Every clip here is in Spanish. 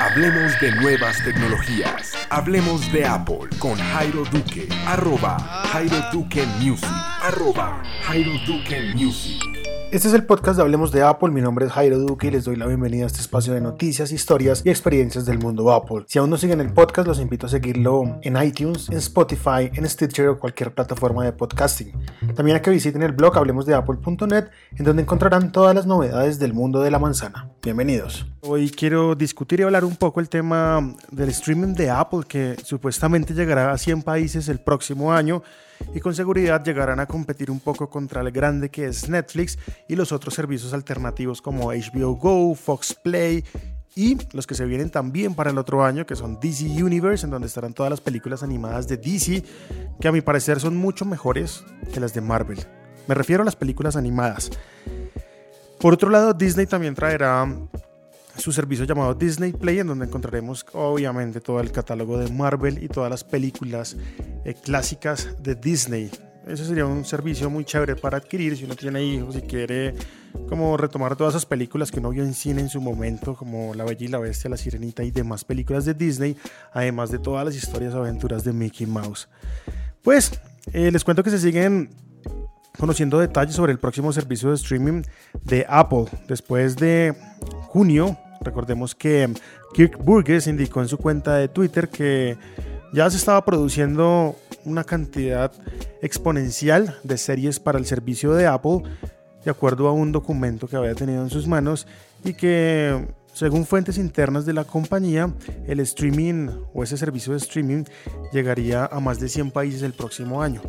Hablemos de nuevas tecnologías. Hablemos de Apple con Jairo Duque. Arroba Jairo Duque Music. Arroba Jairo Duque Music. Este es el podcast de Hablemos de Apple, mi nombre es Jairo Duque y les doy la bienvenida a este espacio de noticias, historias y experiencias del mundo Apple. Si aún no siguen el podcast, los invito a seguirlo en iTunes, en Spotify, en Stitcher o cualquier plataforma de podcasting. También a que visiten el blog hablemosdeapple.net, en donde encontrarán todas las novedades del mundo de la manzana. Bienvenidos. Hoy quiero discutir y hablar un poco el tema del streaming de Apple, que supuestamente llegará a 100 países el próximo año y con seguridad llegarán a competir un poco contra el grande que es Netflix y los otros servicios alternativos como HBO Go, Fox Play y los que se vienen también para el otro año, que son DC Universe, en donde estarán todas las películas animadas de DC, que a mi parecer son mucho mejores que las de Marvel. Me refiero a las películas animadas. Por otro lado, Disney también traerá su servicio llamado Disney Play, en donde encontraremos obviamente todo el catálogo de Marvel y todas las películas eh, clásicas de Disney. Ese sería un servicio muy chévere para adquirir si uno tiene hijos y quiere como retomar todas esas películas que uno vio en cine en su momento, como La Bella y la Bestia, La Sirenita y demás películas de Disney, además de todas las historias aventuras de Mickey Mouse. Pues eh, les cuento que se siguen conociendo detalles sobre el próximo servicio de streaming de Apple. Después de junio, recordemos que Kirk Burgess indicó en su cuenta de Twitter que ya se estaba produciendo una cantidad exponencial de series para el servicio de Apple, de acuerdo a un documento que había tenido en sus manos y que según fuentes internas de la compañía, el streaming o ese servicio de streaming llegaría a más de 100 países el próximo año.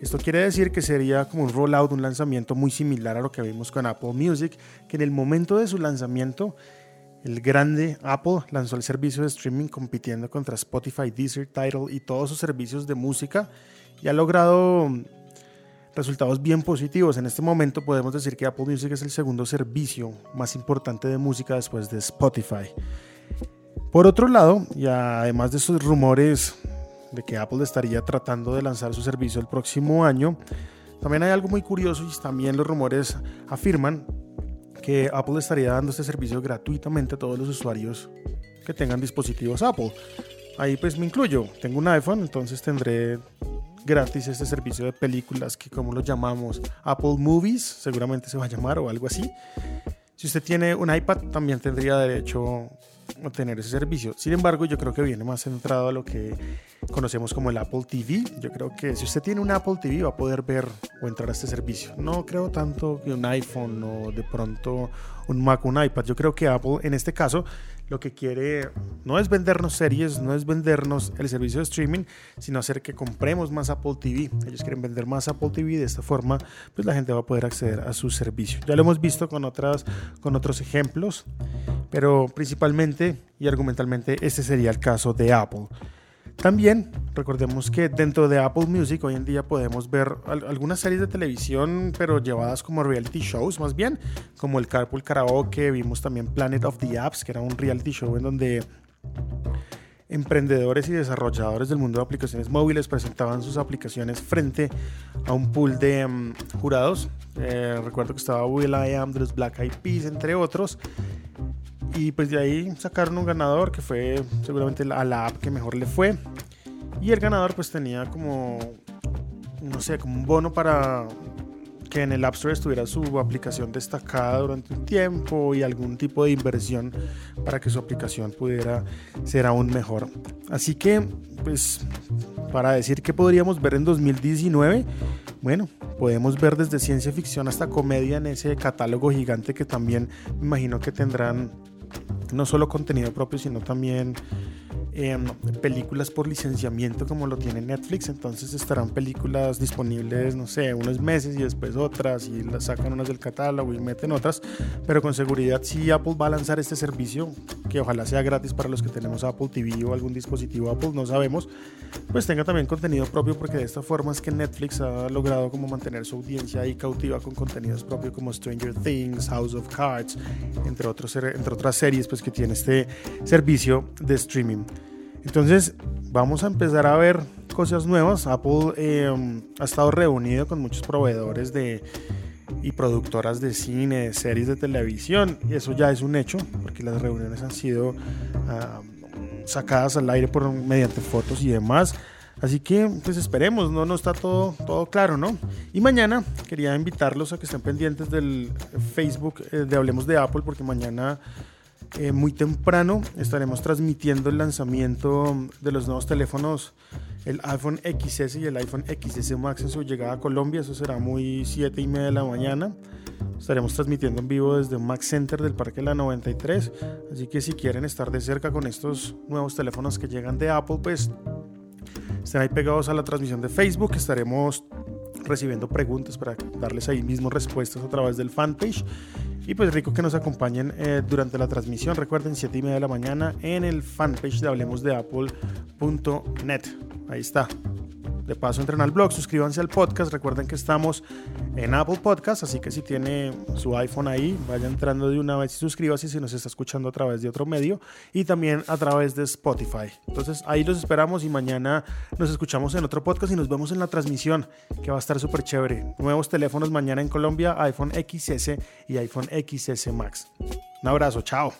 Esto quiere decir que sería como un rollout, un lanzamiento muy similar a lo que vimos con Apple Music, que en el momento de su lanzamiento, el grande Apple lanzó el servicio de streaming compitiendo contra Spotify, Deezer, Tidal y todos sus servicios de música y ha logrado resultados bien positivos. En este momento podemos decir que Apple Music es el segundo servicio más importante de música después de Spotify. Por otro lado, y además de esos rumores de que Apple estaría tratando de lanzar su servicio el próximo año. También hay algo muy curioso y también los rumores afirman que Apple estaría dando este servicio gratuitamente a todos los usuarios que tengan dispositivos Apple. Ahí pues me incluyo, tengo un iPhone, entonces tendré gratis este servicio de películas que como lo llamamos Apple Movies, seguramente se va a llamar o algo así. Si usted tiene un iPad también tendría derecho a tener ese servicio. Sin embargo, yo creo que viene más centrado a lo que conocemos como el Apple TV. Yo creo que si usted tiene un Apple TV va a poder ver o entrar a este servicio. No creo tanto que un iPhone o de pronto un Mac un iPad. Yo creo que Apple en este caso lo que quiere no es vendernos series, no es vendernos el servicio de streaming, sino hacer que compremos más Apple TV. Ellos quieren vender más Apple TV de esta forma, pues la gente va a poder acceder a su servicio. Ya lo hemos visto con otras con otros ejemplos, pero principalmente y argumentalmente este sería el caso de Apple. También recordemos que dentro de Apple Music hoy en día podemos ver algunas series de televisión, pero llevadas como reality shows más bien, como el Carpool Karaoke, vimos también Planet of the Apps, que era un reality show en donde emprendedores y desarrolladores del mundo de aplicaciones móviles presentaban sus aplicaciones frente a un pool de mm, jurados. Eh, recuerdo que estaba Will I Am Black Eyed Peas, entre otros. Y pues de ahí sacaron un ganador que fue seguramente a la app que mejor le fue. Y el ganador pues tenía como, no sé, como un bono para que en el App Store estuviera su aplicación destacada durante un tiempo y algún tipo de inversión para que su aplicación pudiera ser aún mejor. Así que, pues, para decir que podríamos ver en 2019, bueno, podemos ver desde ciencia ficción hasta comedia en ese catálogo gigante que también me imagino que tendrán no solo contenido propio, sino también em, películas por licenciamiento como lo tiene Netflix, entonces estarán películas disponibles, no sé, unos meses y después otras y las sacan unas del catálogo y meten otras, pero con seguridad si Apple va a lanzar este servicio, que ojalá sea gratis para los que tenemos Apple TV o algún dispositivo Apple, no sabemos, pues tenga también contenido propio porque de esta forma es que Netflix ha logrado como mantener su audiencia ahí cautiva con contenidos propios como Stranger Things, House of Cards, entre, otros, entre otras series pues que tiene este servicio de streaming. Entonces vamos a empezar a ver cosas nuevas. Apple em, ha estado reunido con muchos proveedores de y productoras de cine, de series de televisión. Y eso ya es un hecho, porque las reuniones han sido ah, sacadas al aire por, mediante fotos y demás. Así que pues esperemos, no, no está todo, todo claro, ¿no? Y mañana quería invitarlos a que estén pendientes del Facebook eh, de Hablemos de Apple, porque mañana eh, muy temprano estaremos transmitiendo el lanzamiento de los nuevos teléfonos, el iPhone XS y el iPhone XS Max en su llegada a Colombia. Eso será muy 7 y media de la mañana. Estaremos transmitiendo en vivo desde Max Center del Parque La 93. Así que si quieren estar de cerca con estos nuevos teléfonos que llegan de Apple, pues estén ahí pegados a la transmisión de Facebook. Estaremos recibiendo preguntas para darles ahí mismo respuestas a través del fanpage. Y pues rico que nos acompañen eh, durante la transmisión. Recuerden, 7 y media de la mañana en el fanpage de Hablemos de Apple.net. Ahí está. De paso, entren al blog, suscríbanse al podcast. Recuerden que estamos en Apple Podcast, así que si tiene su iPhone ahí, vaya entrando de una vez y suscríbase si nos está escuchando a través de otro medio y también a través de Spotify. Entonces ahí los esperamos y mañana nos escuchamos en otro podcast y nos vemos en la transmisión que va a estar súper chévere. Nuevos teléfonos mañana en Colombia, iPhone XS y iPhone XS Max. Un abrazo, chao.